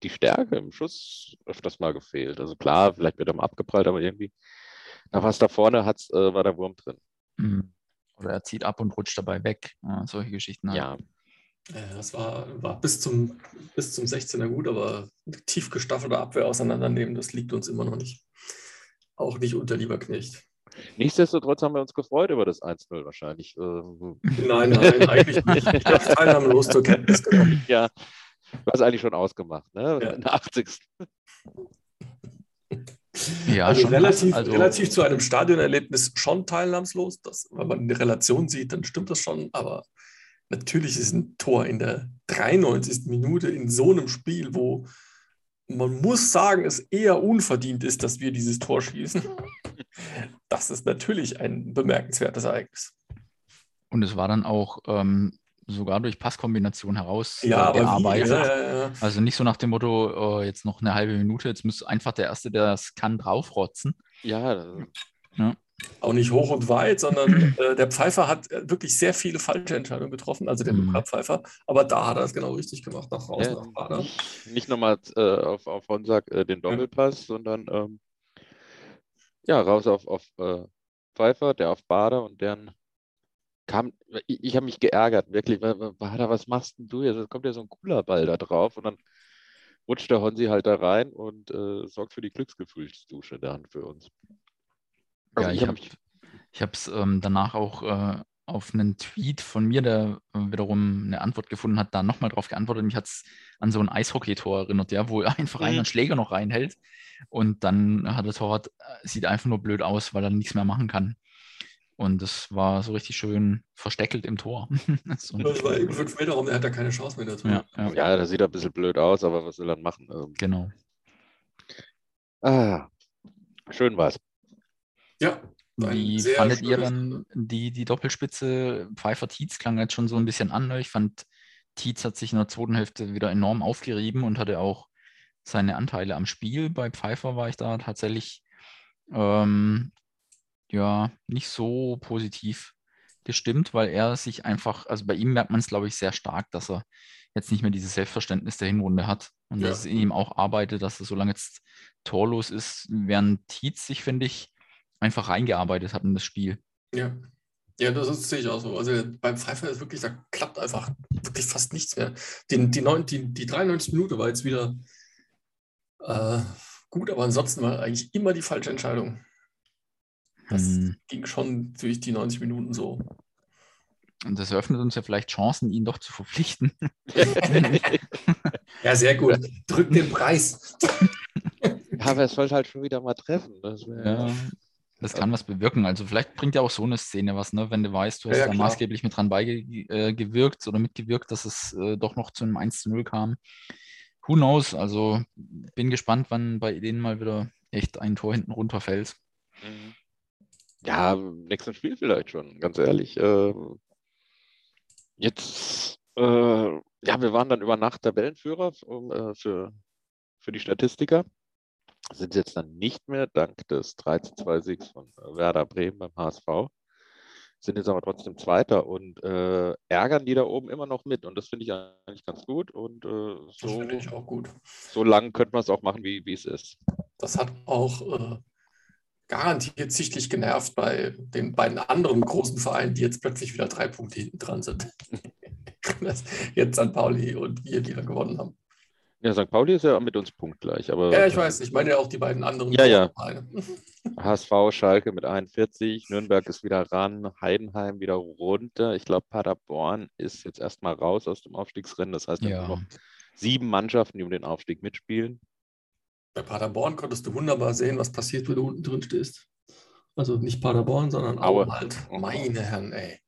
die Stärke im Schuss öfters mal gefehlt. Also klar, vielleicht wird er mal abgeprallt, aber irgendwie nach was da vorne hat's, äh, war der Wurm drin. Mhm. Oder er zieht ab und rutscht dabei weg. Ja, solche Geschichten. Halt. Ja. Das war, war bis, zum, bis zum 16er gut, aber tief gestaffelte Abwehr auseinandernehmen, das liegt uns immer noch nicht. Auch nicht unter Lieberknecht. Nichtsdestotrotz haben wir uns gefreut über das 1-0 wahrscheinlich. Ähm, nein, nein, eigentlich nicht. Ich habe teilnahmlos zur Kenntnis genommen. Ja, du hast eigentlich schon ausgemacht, ne? Ja. In der 80. Ja, also relativ, also, relativ zu einem Stadionerlebnis schon teilnahmslos. Das, wenn man eine Relation sieht, dann stimmt das schon. Aber natürlich ist ein Tor in der 93. Minute in so einem Spiel, wo man muss sagen, es eher unverdient ist, dass wir dieses Tor schießen. Das ist natürlich ein bemerkenswertes Ereignis. Und es war dann auch ähm, sogar durch Passkombination heraus ja, äh, gearbeitet. Ja, ja, also nicht so nach dem Motto, oh, jetzt noch eine halbe Minute, jetzt muss einfach der Erste, der es kann, draufrotzen. Ja. Auch nicht hoch und weit, sondern äh, der Pfeifer hat äh, wirklich sehr viele falsche Entscheidungen getroffen, also der mhm. Pfeifer. Aber da hat er es genau richtig gemacht, nach draußen, nach Bader. Nicht, nochmal äh, auf, auf Honsack äh, den Doppelpass, sondern ähm, ja, raus auf, auf äh, Pfeiffer, der auf Bader und deren kam, ich, ich habe mich geärgert, wirklich, Bader, was machst denn du jetzt? Es kommt ja so ein cooler Ball da drauf und dann rutscht der Honsi halt da rein und äh, sorgt für die Glücksgefühlsdusche dann für uns. Also ja, ich habe ich es ähm, danach auch äh, auf einen Tweet von mir, der äh, wiederum eine Antwort gefunden hat, da nochmal drauf geantwortet. Mich hat es an so ein Eishockey-Tor erinnert, ja, wo einfach mhm. einer einen Schläger noch reinhält und dann hat der Torwart, äh, sieht einfach nur blöd aus, weil er nichts mehr machen kann. Und das war so richtig schön versteckelt im Tor. so das war eben fünf Meter rum, er hat da keine Chance mehr dazu. Ja, ja. ja das sieht ein bisschen blöd aus, aber was will er machen? Ähm, genau. Ah, schön war's. Ja. Wie fandet ihr dann die, die Doppelspitze? Pfeiffer Tietz klang jetzt schon so ein bisschen an. Ich fand, Tietz hat sich in der zweiten Hälfte wieder enorm aufgerieben und hatte auch seine Anteile am Spiel. Bei Pfeiffer war ich da tatsächlich ähm, ja, nicht so positiv gestimmt, weil er sich einfach, also bei ihm merkt man es, glaube ich, sehr stark, dass er jetzt nicht mehr dieses Selbstverständnis der Hinrunde hat und ja. dass es in ihm auch arbeitet, dass er so lange jetzt torlos ist, während Tietz sich, finde ich, einfach reingearbeitet hat in das Spiel. Ja. Ja, das ist, sehe ich auch so. Also beim Pfeiffer ist wirklich, da klappt einfach wirklich fast nichts mehr. Die, die, 9, die, die 93 Minuten war jetzt wieder äh, gut, aber ansonsten war eigentlich immer die falsche Entscheidung. Das hm. ging schon durch die 90 Minuten so. Und das eröffnet uns ja vielleicht Chancen, ihn doch zu verpflichten. ja, sehr gut. Drück den Preis. ja, aber es sollte halt schon wieder mal treffen. Das, ja, das kann was bewirken. Also vielleicht bringt ja auch so eine Szene was, ne? wenn du weißt, du hast ja, da maßgeblich mit dran beigewirkt äh, oder mitgewirkt, dass es äh, doch noch zu einem 1 zu 0 kam. Who knows? Also bin gespannt, wann bei denen mal wieder echt ein Tor hinten runterfällt. Mhm. Ja, im nächsten Spiel vielleicht schon, ganz ehrlich. Äh, jetzt, äh, ja, wir waren dann über Nacht Tabellenführer um, äh, für, für die Statistiker. Sind jetzt dann nicht mehr, dank des 13-2-Siegs von Werder Bremen beim HSV. sind jetzt aber trotzdem Zweiter und äh, ärgern die da oben immer noch mit. Und das finde ich eigentlich ganz gut. Und äh, so, ich auch gut. so lang könnte man es auch machen, wie es ist. Das hat auch äh, garantiert sichtlich genervt bei den beiden anderen großen Vereinen, die jetzt plötzlich wieder drei Punkte hinten dran sind. Jetzt St. Pauli und wir, die da gewonnen haben. Ja, St. Pauli ist ja mit uns punktgleich, aber Ja, ich weiß, ich meine ja auch die beiden anderen Ja, ja. HSV, Schalke mit 41, Nürnberg ist wieder ran, Heidenheim wieder runter. Ich glaube, Paderborn ist jetzt erstmal raus aus dem Aufstiegsrennen. Das heißt, wir Ja. haben nur noch sieben Mannschaften, die um den Aufstieg mitspielen. Bei Paderborn konntest du wunderbar sehen, was passiert, wenn du unten drin stehst. Also nicht Paderborn, sondern Aue. Aue halt. Meine Herren, ey.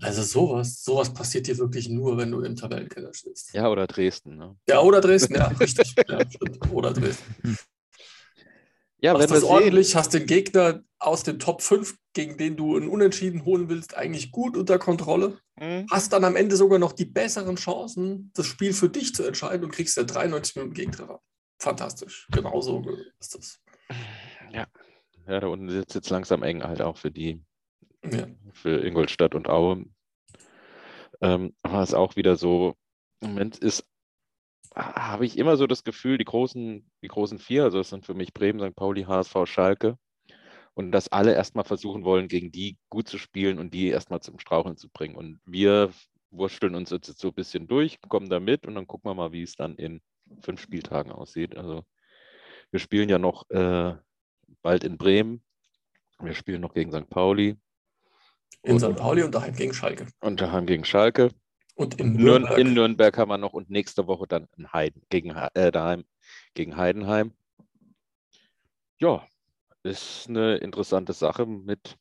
Also sowas, sowas passiert hier wirklich nur, wenn du im Tabellenkeller stehst. Ja, oder Dresden. Ne? Ja, oder Dresden, ja, richtig. Ja. Oder Dresden. Ja, Machst das sehen, ordentlich, hast den Gegner aus den Top 5, gegen den du einen Unentschieden holen willst, eigentlich gut unter Kontrolle. Hm, Hast dann am Ende sogar noch die besseren Chancen, das Spiel für dich zu entscheiden und kriegst ja 93 Minuten Gegentreffer. Fantastisch. Genauso ist das. ja, da unten wird es jetzt langsam eng halt auch für die, Ja. für Ingolstadt und Aue. Ähm, aber es ist auch wieder so, im Moment ist, habe ich immer so das Gefühl, die großen, die großen vier, also das sind für mich Bremen, St. Pauli, HSV, Schalke, und dass alle erstmal versuchen wollen, gegen die gut zu spielen und die erstmal zum Straucheln zu bringen. Und wir wursteln uns jetzt so ein bisschen durch, kommen da mit und dann gucken wir mal, wie es dann in fünf Spieltagen aussieht. Also wir spielen ja noch äh, bald in Bremen, wir spielen noch gegen St. Pauli In Und- St. Pauli und daheim gegen Schalke. und daheim gegen Schalke. Und in Nürn Nürnberg. in Nürnberg haben wir noch und nächste Woche dann in Heiden, gegen, äh, daheim gegen Heidenheim. Ja, ist eine interessante Sache mit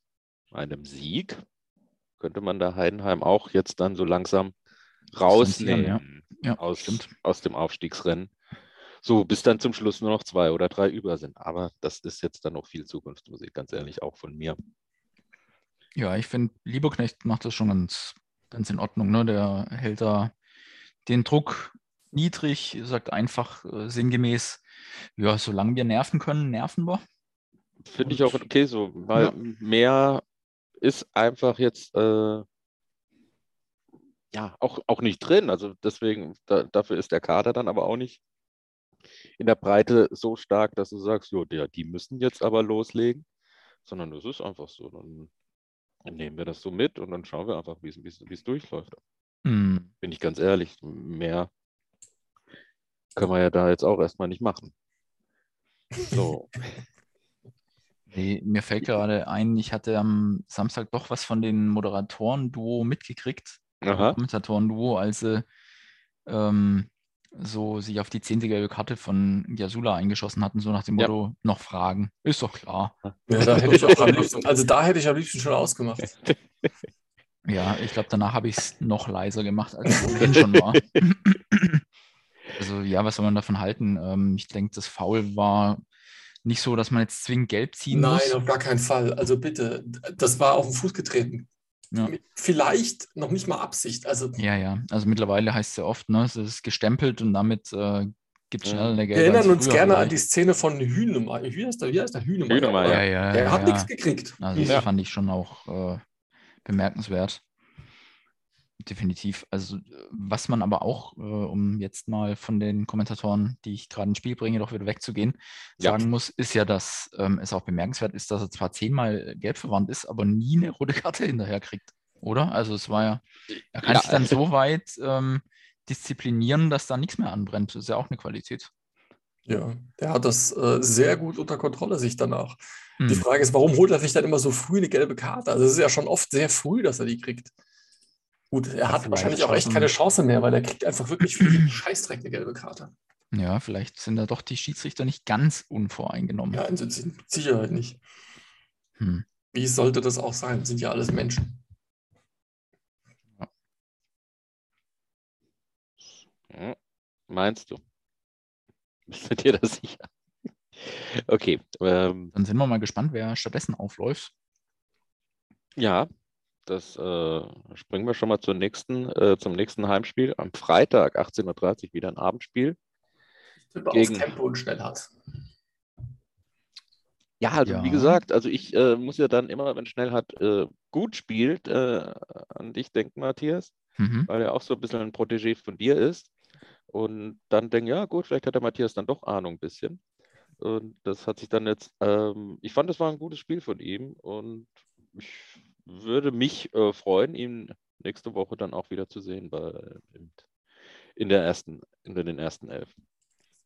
einem Sieg. Könnte man da Heidenheim auch jetzt dann so langsam Distanzieren, ja. rausnehmen Ja, aus, stimmt. aus dem Aufstiegsrennen. So, bis dann zum Schluss nur noch zwei oder drei über sind. Aber das ist jetzt dann noch viel Zukunftsmusik, ganz ehrlich, auch von mir. Ja, ich finde, Lieberknecht macht das schon ganz, ganz in Ordnung. Ne? Der hält da den Druck niedrig, sagt einfach äh, sinngemäß, ja, solange wir nerven können, nerven wir. Finde ich auch okay so, weil Ja. mehr ist einfach jetzt äh, ja auch, auch nicht drin. Also deswegen, da, dafür ist der Kader dann aber auch nicht in der Breite so stark, dass du sagst, jo, der, die müssen jetzt aber loslegen, sondern das ist einfach so. Dann nehmen wir das so mit und dann schauen wir einfach, wie es- durchläuft. Hm, Bin ich ganz ehrlich, mehr können wir ja da jetzt auch erstmal nicht machen. So, nee, mir fällt gerade ein, ich hatte am Samstag doch was von den Moderatoren-Duo mitgekriegt. Kommentatoren-Duo, als sie ähm, so sich auf die zehnte gelbe Karte von Yasula eingeschossen hatten, so nach dem Ja. Motto, noch Fragen. Ist doch klar. Ja, da hätte ich auch am liebsten, also da hätte ich am liebsten schon ausgemacht. Ja, ich glaube, danach habe ich es noch leiser gemacht, als es ohnehin schon war. Also ja, was soll man davon halten? Ähm, ich denke, das Foul war nicht so, dass man jetzt zwingend gelb ziehen Nein, muss. auf gar keinen Fall. Also bitte, das war auf den Fuß getreten. Ja. Vielleicht noch nicht mal Absicht. Also Ja, ja. Also mittlerweile heißt es ja oft, ne, es ist gestempelt und damit äh, gibt es Ja. schneller eine wir gelbe. erinnern uns gerne an die vielleicht. Szene von Hühnemeier. Wie heißt der? Wie heißt der? Hühnemeier. Hühnemeier, Ja, ja, Der ja, hat ja. nichts gekriegt. Also das Ja. fand ich schon auch äh, bemerkenswert. Definitiv. Also äh, was man aber auch, äh, um jetzt mal von den Kommentatoren, die ich gerade ins Spiel bringe, doch wieder wegzugehen, Ja. sagen muss, ist ja, dass ähm, es auch bemerkenswert ist, dass er zwar zehnmal gelb verwandt ist, aber nie eine rote Karte hinterher kriegt. Oder? Also es war ja, er kann Ja. sich dann so weit ähm, disziplinieren, dass da nichts mehr anbrennt. Das ist ja auch eine Qualität. Ja, der hat das äh, sehr gut unter Kontrolle sich danach. Die Hm. Frage ist, warum holt er sich dann immer so früh eine gelbe Karte? Also es ist ja schon oft sehr früh, dass er die kriegt. Gut, er hat wahrscheinlich auch echt keine Chance mehr, weil er kriegt einfach wirklich für jeden Scheißdreck eine gelbe Karte. Ja, vielleicht sind da doch die Schiedsrichter nicht ganz unvoreingenommen. Ja, mit Sicherheit nicht. Hm. Wie sollte das auch sein? Sind ja alles Menschen. Hm, Meinst du? Bist du dir da sicher? Okay, ähm, Dann sind wir mal gespannt, wer stattdessen aufläuft. ja, das äh, springen wir schon mal zur nächsten, äh, zum nächsten Heimspiel. Am Freitag, 18.30 Uhr, wieder ein Abendspiel. Tippe Gegen- Tempo und schnell hat. Ja, also Ja. wie gesagt, also ich äh, muss ja dann immer, wenn Schnellhardt äh, gut spielt, äh, an dich denken, Matthias, Mhm. weil er auch so ein bisschen ein Protégé von dir ist. Und dann denken, ja gut, vielleicht hat der Matthias dann doch Ahnung ein bisschen. Und das hat sich dann jetzt, ähm, ich fand, das war ein gutes Spiel von ihm und ich würde mich äh, freuen, ihn nächste Woche dann auch wieder zu sehen bei, in, in der ersten, in den ersten elf.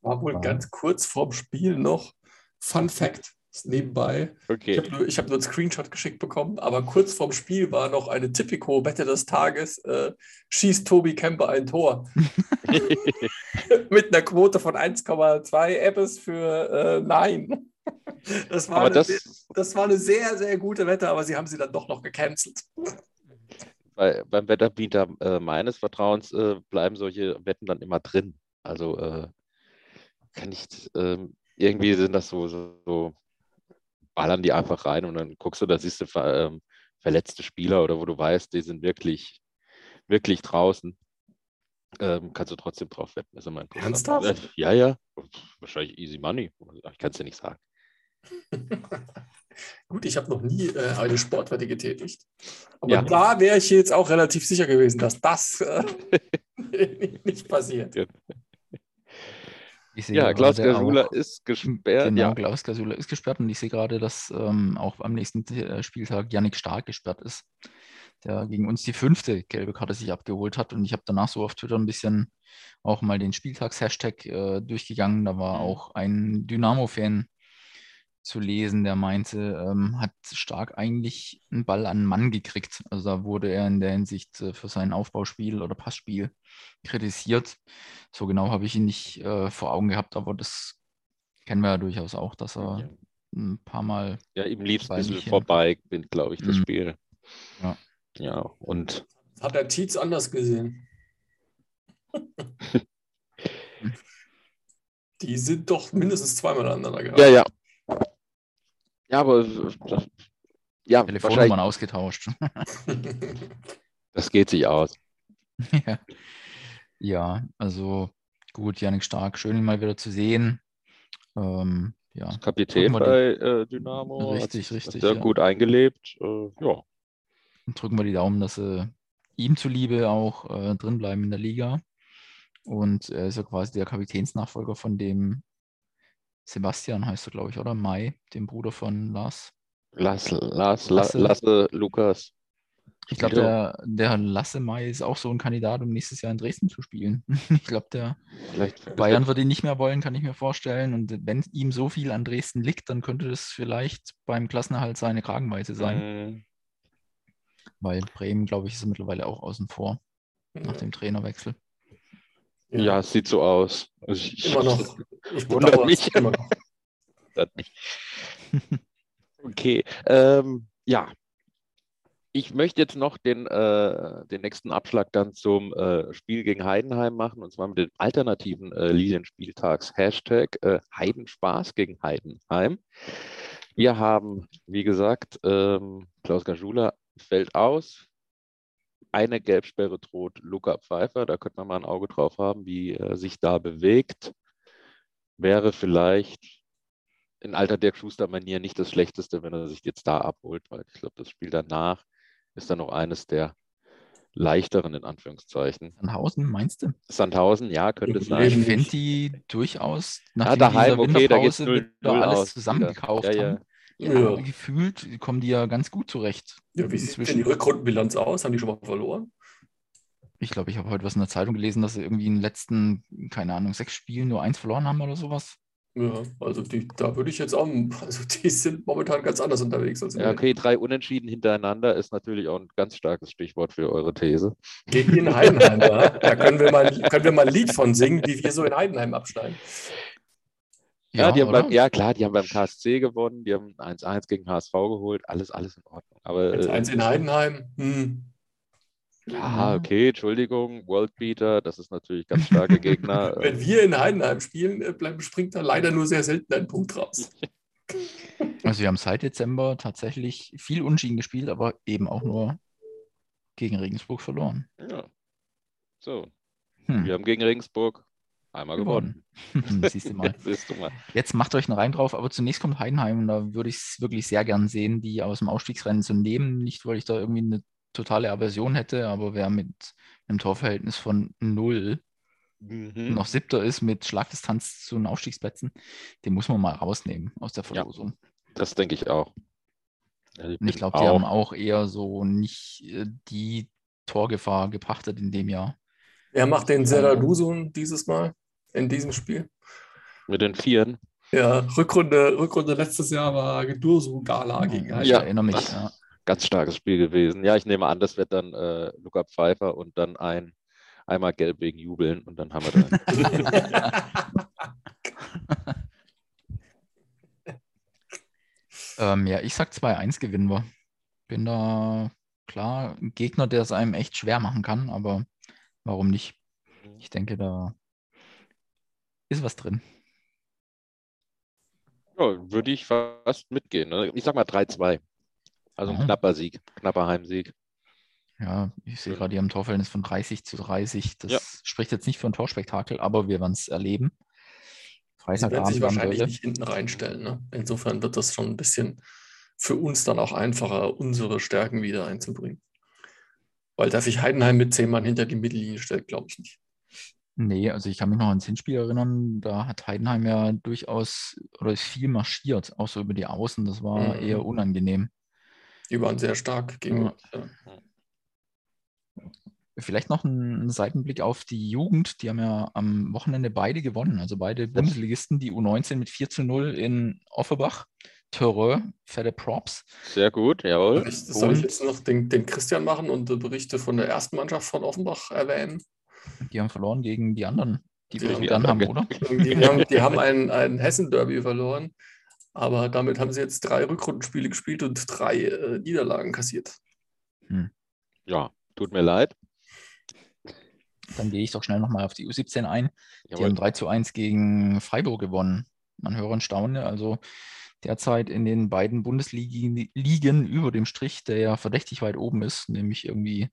War wohl Ja. ganz kurz vorm Spiel noch. Fun Fact nebenbei. Ich Okay. habe nur, ich hab nur einen Screenshot geschickt bekommen, aber kurz vorm Spiel war noch eine Tipico-Wette des Tages. Äh, schießt Tobi Kemper ein Tor. Mit einer Quote von 1,2 Apples für äh, Nein. Das war, Aber eine, das- sehr, das war eine sehr, sehr gute Wette, aber sie haben sie dann doch noch gecancelt. bei, beim Wetterbieter äh, meines Vertrauens äh, bleiben solche Wetten dann immer drin. Also äh, kann ich, ähm, irgendwie sind das so, so, so, ballern die einfach rein und dann guckst du, da siehst du ver, ähm, verletzte Spieler oder wo du weißt, die sind wirklich, wirklich draußen. Ähm, kannst du trotzdem drauf wetten. ist interessant. Ernsthaft? Ja, ja. Wahrscheinlich easy money. Ich kann es dir nicht sagen. Gut, ich habe noch nie äh, eine Sportwette getätigt. Aber Ja. da wäre ich jetzt auch relativ sicher gewesen, dass das äh, nicht passiert. Sehe Ja, Klaus Gasula ist gesperrt. Genau, ja. Klaus Gasula ist gesperrt und ich sehe gerade, dass ähm, auch am nächsten äh, Spieltag Yannick Stark gesperrt ist, der gegen uns die fünfte gelbe Karte sich abgeholt hat. Und ich habe danach so auf Twitter ein bisschen auch mal den Spieltags-Hashtag äh, durchgegangen. Da war Mhm. auch ein Dynamo-Fan zu lesen, der meinte, ähm, hat Stark eigentlich einen Ball an einen Mann gekriegt. Also da wurde er in der Hinsicht äh, für sein Aufbauspiel oder Passspiel kritisiert. So genau habe ich ihn nicht äh, vor Augen gehabt, aber das kennen wir ja durchaus auch, dass er Ja. ein paar Mal Ja, ihm lief es ein bisschen vorbei, bin, glaube ich, das Mhm. Spiel. Ja. Ja, und Hat der Tietz anders gesehen? Die sind doch mindestens zweimal aneinander geraten. ja, ja. Ja, aber das, ja, Telefonnummern ausgetauscht. das geht sich aus. ja. ja, also gut, Yannick Stark, schön ihn mal wieder zu sehen. Ähm, ja, Kapitän bei äh, Dynamo. hat Richtig, sich richtig, Sehr ja. gut eingelebt. Äh, ja, drücken wir die Daumen, dass sie ihm zuliebe auch äh, drin bleiben in der Liga. Und er ist ja quasi der Kapitänsnachfolger von dem Sebastian, heißt er, glaube ich, oder? Mai, dem Bruder von Lars. Lass, Lass, Lasse. Lasse, Lasse Lukas. Ich glaube, der, der Lasse Mai ist auch so ein Kandidat, um nächstes Jahr in Dresden zu spielen. Ich glaube, der Vielleicht Bayern würde ihn nicht mehr wollen, kann ich mir vorstellen. Und wenn ihm so viel an Dresden liegt, dann könnte das vielleicht beim Klassenerhalt seine Kragenweite sein. Mm, Weil Bremen, glaube ich, ist mittlerweile auch außen vor nach dem Trainerwechsel. Ja, es sieht so aus. Also ich, Immer noch. Ich Wundert es mich. immer noch. Okay, ähm, ja. Ich möchte jetzt noch den, äh, den nächsten Abschlag dann zum äh, Spiel gegen Heidenheim machen, und zwar mit dem alternativen äh, Lilienspieltags. Hashtag äh, Heidenspaß gegen Heidenheim. Wir haben, wie gesagt, ähm, Klaus Gajula fällt aus. Eine Gelbsperre droht Luca Pfeiffer. Da könnte man mal ein Auge drauf haben, wie er sich da bewegt. Wäre vielleicht in alter Dirk Schuster-Manier nicht das Schlechteste, wenn er sich jetzt da abholt, weil ich glaube, das Spiel danach ist dann noch eines der leichteren, in Anführungszeichen. Sandhausen, meinst du? Sandhausen, ja, könnte es Ich sein. Ich finde die durchaus Ja, nach daheim, dieser okay, da geht's 0-0 wieder alles aus. zusammengekauft Ja, ja. haben. Ja. Ja, gefühlt kommen die ja ganz gut zurecht. Ja, wie sieht denn die Rückrundenbilanz aus? Haben die schon mal verloren? Ich glaube, ich habe heute was in der Zeitung gelesen, dass sie irgendwie in den letzten, keine Ahnung, sechs Spielen nur eins verloren haben oder sowas. Ja, also die, da würde ich jetzt auch, also die sind momentan ganz anders unterwegs als Ja, okay, drei Unentschieden hintereinander ist natürlich auch ein ganz starkes Stichwort für eure These. Gegen Heidenheim, ja. Da können wir, mal, können wir mal ein Lied von singen, wie wir so in Heidenheim abschneiden. Ja, die haben beim, ja, klar, die haben beim KSC gewonnen, die haben 1-1 gegen HSV geholt, alles, alles in Ordnung. Aber äh, 1-1 in Heidenheim. Hm. ja, okay, Entschuldigung, Worldbeater, das ist natürlich ganz starke Gegner. Wenn wir in Heidenheim spielen, äh, bleibt- springt da leider nur sehr selten ein Punkt raus. Also wir haben seit Dezember tatsächlich viel Unschieden gespielt, aber eben auch nur gegen Regensburg verloren. Ja. So, Hm. wir haben gegen Regensburg Einmal gewonnen. Siehst du mal. Siehst du mal. Jetzt macht euch einen Rein drauf, aber zunächst kommt Heidenheim und da würde ich es wirklich sehr gern sehen, die aus dem Aufstiegsrennen zu nehmen. Nicht, weil ich da irgendwie eine totale Aversion hätte, aber wer mit einem Torverhältnis von null mhm. noch siebter ist mit Schlagdistanz zu den Aufstiegsplätzen, den muss man mal rausnehmen aus der Verlosung. Ja, das denke ich auch. Ich, ich glaube, die haben auch eher so nicht äh, die Torgefahr gepachtet in dem Jahr. Wer macht den Seradusun dieses Mal in diesem Spiel? Mit den Vieren. Ja, Rückrunde, Rückrunde letztes Jahr war Gedursu Gala gegen. Ja, erinnere mich. Ja. Ganz starkes Spiel gewesen. Ja, ich nehme an, das wird dann äh, Luca Pfeiffer und dann ein einmal gelb wegen Jubeln und dann haben wir dann. ähm, ja, ich sag 2-1 gewinnen wir. Bin da klar ein Gegner, der es einem echt schwer machen kann, aber warum nicht? Mhm. Ich denke, da ist was drin. Ja, würde ich fast mitgehen. Ne? Ich sag mal 3-2. Also ein knapper Sieg, knapper Heimsieg. Ja, ich sehe gerade hier im Torverhältnis von 30 zu 30. Das ja. spricht jetzt nicht für ein Torspektakel, aber wir werden es erleben. Freitagabend. Sie werden sich wahrscheinlich nicht hinten reinstellen. Ne? Insofern wird das schon ein bisschen für uns dann auch einfacher, unsere Stärken wieder einzubringen. Weil dass sich Heidenheim mit zehn Mann hinter die Mittellinie stellt, glaube ich nicht. Nee, also ich kann mich noch ans Hinspiel erinnern, da hat Heidenheim ja durchaus oder ist viel marschiert, auch so über die Außen. Das war mhm. eher unangenehm. Die waren sehr stark gegen ja. Vielleicht noch ein Seitenblick auf die Jugend. Die haben ja am Wochenende beide gewonnen. Also beide Bundesligisten, die U19 mit 4 zu 0 in Offenbach. Terreur, fette Props. Sehr gut, jawohl. Ich, soll ich jetzt noch den, den Christian machen und Berichte von der ersten Mannschaft von Offenbach erwähnen? Die haben verloren gegen die anderen, die, die wir dann haben, oder? Die haben, die haben ein, ein Hessen-Derby verloren, aber damit haben sie jetzt drei Rückrundenspiele gespielt und drei äh, Niederlagen kassiert. Hm. Ja, tut mir leid. Dann gehe ich doch schnell nochmal auf die U17 ein. Jawohl. Die haben 3 zu 1 gegen Freiburg gewonnen. Man höre und staune. Also derzeit in den beiden Bundesligen über dem Strich, der ja verdächtig weit oben ist, nämlich irgendwie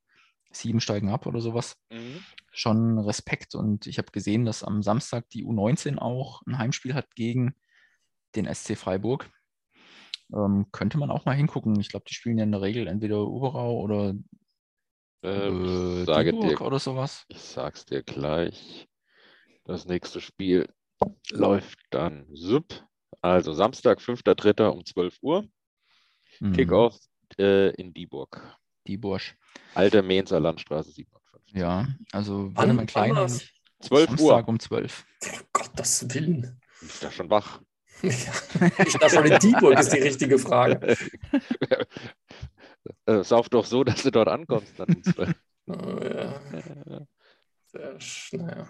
sieben steigen ab oder sowas. Mhm. Schon Respekt. Und ich habe gesehen, dass am Samstag die U19 auch ein Heimspiel hat gegen den SC Freiburg. Ähm, könnte man auch mal hingucken. Ich glaube, die spielen ja in der Regel entweder Oberau oder äh, äh sage dir, oder sowas. Ich sag's dir gleich. Das nächste Spiel läuft dann Sub. Also Samstag, 5.3. um 12 Uhr. Mhm. Kickoff äh, in Dieburg. Dieburg. Alte Mainzer Landstraße 57. Ja, also wenn man klein 12 Samstag Uhr. um 12. Oh Gottes Willen. Ist da schon wach? Ja, ich da schon in Dieburg ist die richtige Frage. äh, sauf doch so, dass du dort ankommst. Dann oh, ja. Sehr schnell.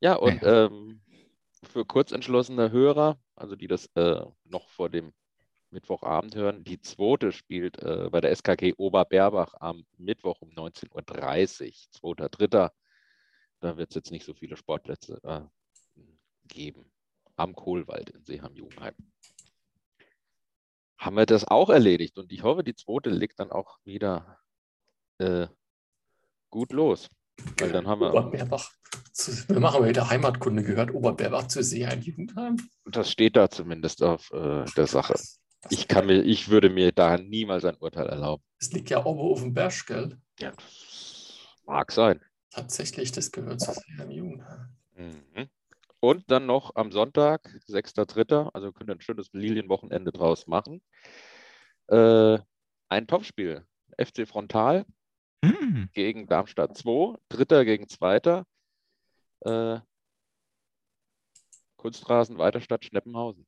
Ja, und ähm, für kurzentschlossene Hörer, also die das äh, noch vor dem Mittwochabend hören, die zweite spielt äh, bei der SKG Oberberbach am Mittwoch um 19.30 Uhr, 2.3. Da wird es jetzt nicht so viele Sportplätze äh, geben. Am Kohlwald in Seeham-Jugendheim haben wir das auch erledigt. Und ich hoffe, die zweite legt dann auch wieder äh, gut los. Weil dann haben wir. Oberberbach. Wir machen wieder Heimatkunde gehört. Oberberbach zu See ein Jugendheim. Das steht da zumindest auf äh, der Sache. Ich, kann mir, ich würde mir da niemals ein Urteil erlauben. Es liegt ja oben auf dem Berg, gell? Ja, mag sein. Tatsächlich, das gehört zu See ein Jugendheim. Mhm. Und dann noch am Sonntag, 6.3., also könnt ihr ein schönes Lilienwochenende draus machen. Äh, ein Topspiel. FC Frontal hm. gegen Darmstadt 2, Dritter gegen Zweiter. Äh, Kunstrasen Weiterstadt Schneppenhausen.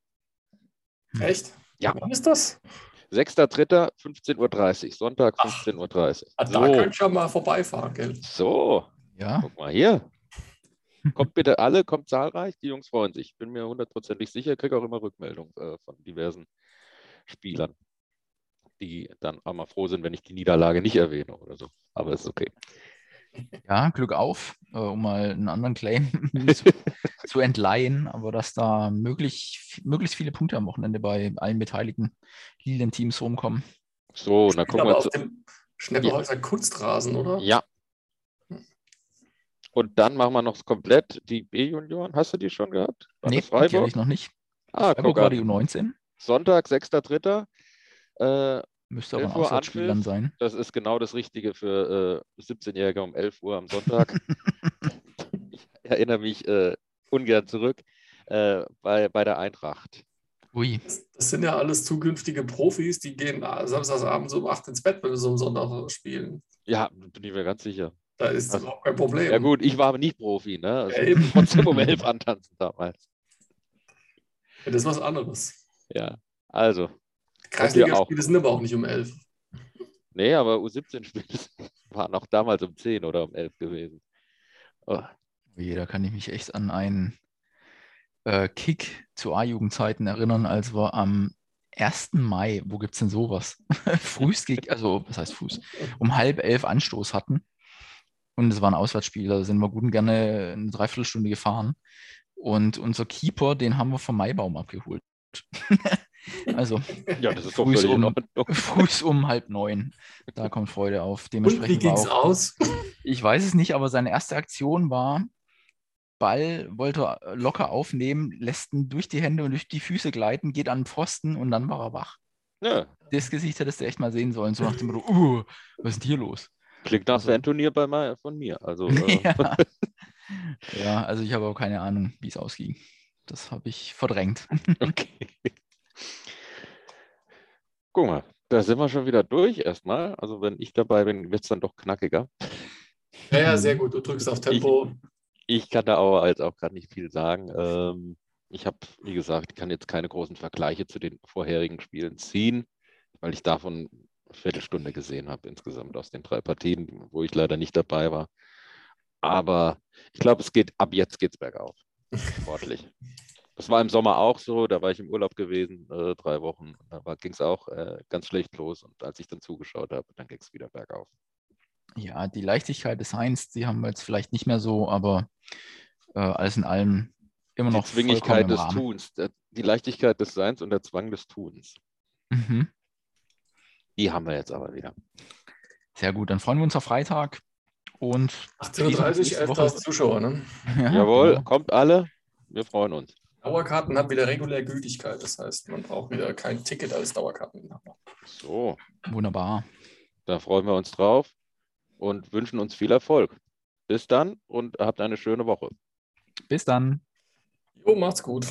Echt? Ja. Wann ist das? 6.3., 15.30 Uhr, Sonntag 15.30 Uhr. Ah, da so. könnt ihr mal vorbeifahren, gell? So, ja. guck mal hier. Kommt bitte alle, kommt zahlreich. Die Jungs freuen sich. Bin mir hundertprozentig sicher. Kriege auch immer Rückmeldungen äh, von diversen Spielern, die dann auch mal froh sind, wenn ich die Niederlage nicht erwähne oder so. Aber ist okay. Ja, Glück auf, äh, um mal einen anderen Claim zu, zu, entleihen, aber dass da möglich, möglichst viele Punkte am Wochenende bei allen beteiligten Lilien-Teams rumkommen. So, dann gucken wir auf dem Schneppelhäuser ja. Kunstrasen, oder? Ja, Und dann machen wir noch komplett die B-Junioren. Hast du die schon gehabt? War nee, Freiburg? ich noch nicht. Ah, Freiburg war die U19. Sonntag, 6.3. Äh, Müsste aber ein Auswärtsspiel dann sein. Das ist genau das Richtige für äh, 17-Jährige um 11 Uhr am Sonntag. ich erinnere mich äh, ungern zurück äh, bei, bei der Eintracht. Ui. Das sind ja alles zukünftige Profis, die gehen samstagsabends um 8 ins Bett, wenn wir so am Sonntag spielen. Ja, bin ich mir ganz sicher. Da ist also, überhaupt kein Problem. Ja gut, ich war aber nicht Profi, ne? Also ja, eben. trotzdem um 11 antanzen damals. Ja, das ist was anderes. Ja, also. Kreisliga-Spiele sind aber auch nicht um 11. Nee, aber U17-Spiele waren auch damals um 10 oder um 11 gewesen. Oh. Da kann ich mich echt an einen äh, Kick zu A-Jugendzeiten erinnern, als wir am 1. Mai, wo gibt es denn sowas? Frühst, also was heißt Fuß, um halb elf Anstoß hatten. Und es war ein Auswärtsspiel, da sind wir gut und gerne eine Dreiviertelstunde gefahren. Und unser Keeper, den haben wir vom Maibaum abgeholt. also ja, das ist doch früh um, früh um halb neun. Da kommt Freude auf. Dementsprechend und wie ging es aus? Ich weiß es nicht, aber seine erste Aktion war, Ball wollte er locker aufnehmen, lässt ihn durch die Hände und durch die Füße gleiten, geht an den Pfosten und dann war er wach. Ja. Das Gesicht hättest du echt mal sehen sollen, so nach dem Motto, uh, was ist denn hier los? Klingt nach also, Fan-Turnier bei von mir. Also, äh. ja. ja, also ich habe auch keine Ahnung, wie es ausging. Das habe ich verdrängt. okay. Guck mal, da sind wir schon wieder durch erstmal. Also wenn ich dabei bin, wird es dann doch knackiger. Ja, ja, sehr gut. Du drückst auf Tempo. Ich, ich kann da aber jetzt auch gerade nicht viel sagen. Ähm, ich habe, wie gesagt, ich kann jetzt keine großen Vergleiche zu den vorherigen Spielen ziehen, weil ich davon eine Viertelstunde gesehen habe insgesamt aus den drei Partien, wo ich leider nicht dabei war. Aber ich glaube, es geht ab jetzt geht's bergauf. Sportlich. Das war im Sommer auch so, da war ich im Urlaub gewesen, äh, drei Wochen. Da ging es auch äh, ganz schlecht los. Und als ich dann zugeschaut habe, dann ging es wieder bergauf ja, die Leichtigkeit des Heinz, die haben wir jetzt vielleicht nicht mehr so, aber äh, alles in allem immer noch. Die Zwingigkeit des Tuns, die Leichtigkeit des Seins und der Zwang des Tuns. Mhm. Die haben wir jetzt aber wieder. Sehr gut, dann freuen wir uns auf Freitag und 18.30 Uhr, 11.000 Zuschauer, ne? Ja, Jawohl, ja. kommt alle, wir freuen uns. Dauerkarten haben wieder regulär Gültigkeit, das heißt, man braucht wieder kein Ticket als Dauerkarteninhaber. So. Wunderbar. Da freuen wir uns drauf und wünschen uns viel Erfolg. Bis dann und habt eine schöne Woche. Bis dann. Jo, macht's gut.